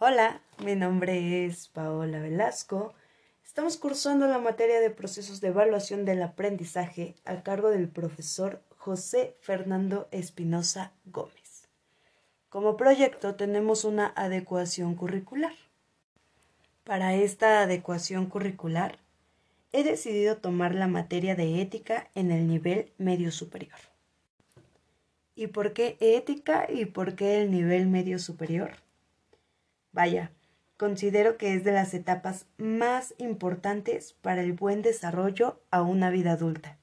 Hola, mi nombre es Paola Velasco. Estamos cursando la materia de procesos de evaluación del aprendizaje a cargo del profesor José Fernando Espinosa Gómez. Como proyecto tenemos una adecuación curricular. Para esta adecuación curricular he decidido tomar la materia de ética en el nivel medio superior. ¿Y por qué ética y por qué el nivel medio superior? Vaya, considero que es de las etapas más importantes para el buen desarrollo a una vida adulta.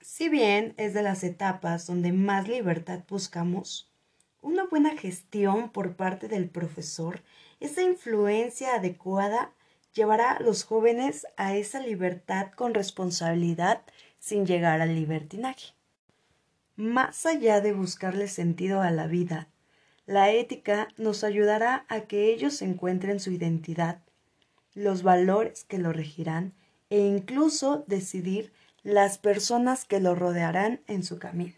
Si bien es de las etapas donde más libertad buscamos, una buena gestión por parte del profesor, esa influencia adecuada llevará a los jóvenes a esa libertad con responsabilidad sin llegar al libertinaje. Más allá de buscarle sentido a la vida, la ética nos ayudará a que ellos encuentren su identidad, los valores que lo regirán e incluso decidir las personas que lo rodearán en su camino.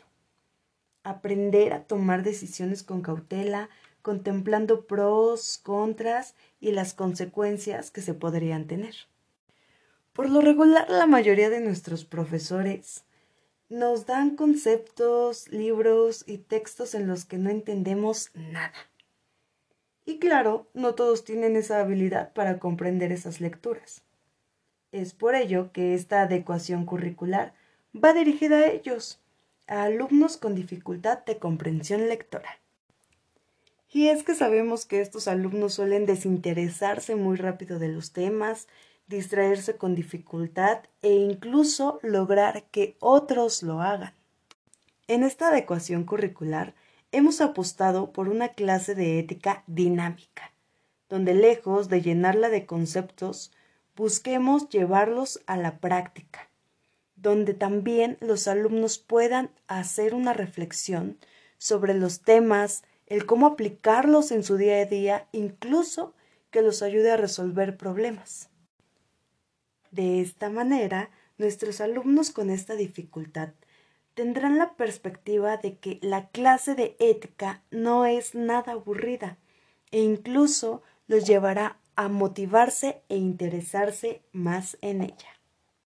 Aprender a tomar decisiones con cautela, contemplando pros, contras y las consecuencias que se podrían tener. Por lo regular, la mayoría de nuestros profesores nos dan conceptos, libros y textos en los que no entendemos nada. Y claro, no todos tienen esa habilidad para comprender esas lecturas. Es por ello que esta adecuación curricular va dirigida a ellos, a alumnos con dificultad de comprensión lectora. Y es que sabemos que estos alumnos suelen desinteresarse muy rápido de los temas, distraerse con dificultad e incluso lograr que otros lo hagan. En esta adecuación curricular hemos apostado por una clase de ética dinámica, donde lejos de llenarla de conceptos, busquemos llevarlos a la práctica, donde también los alumnos puedan hacer una reflexión sobre los temas, el cómo aplicarlos en su día a día, incluso que los ayude a resolver problemas. De esta manera, nuestros alumnos con esta dificultad tendrán la perspectiva de que la clase de ética no es nada aburrida e incluso los llevará a motivarse e interesarse más en ella.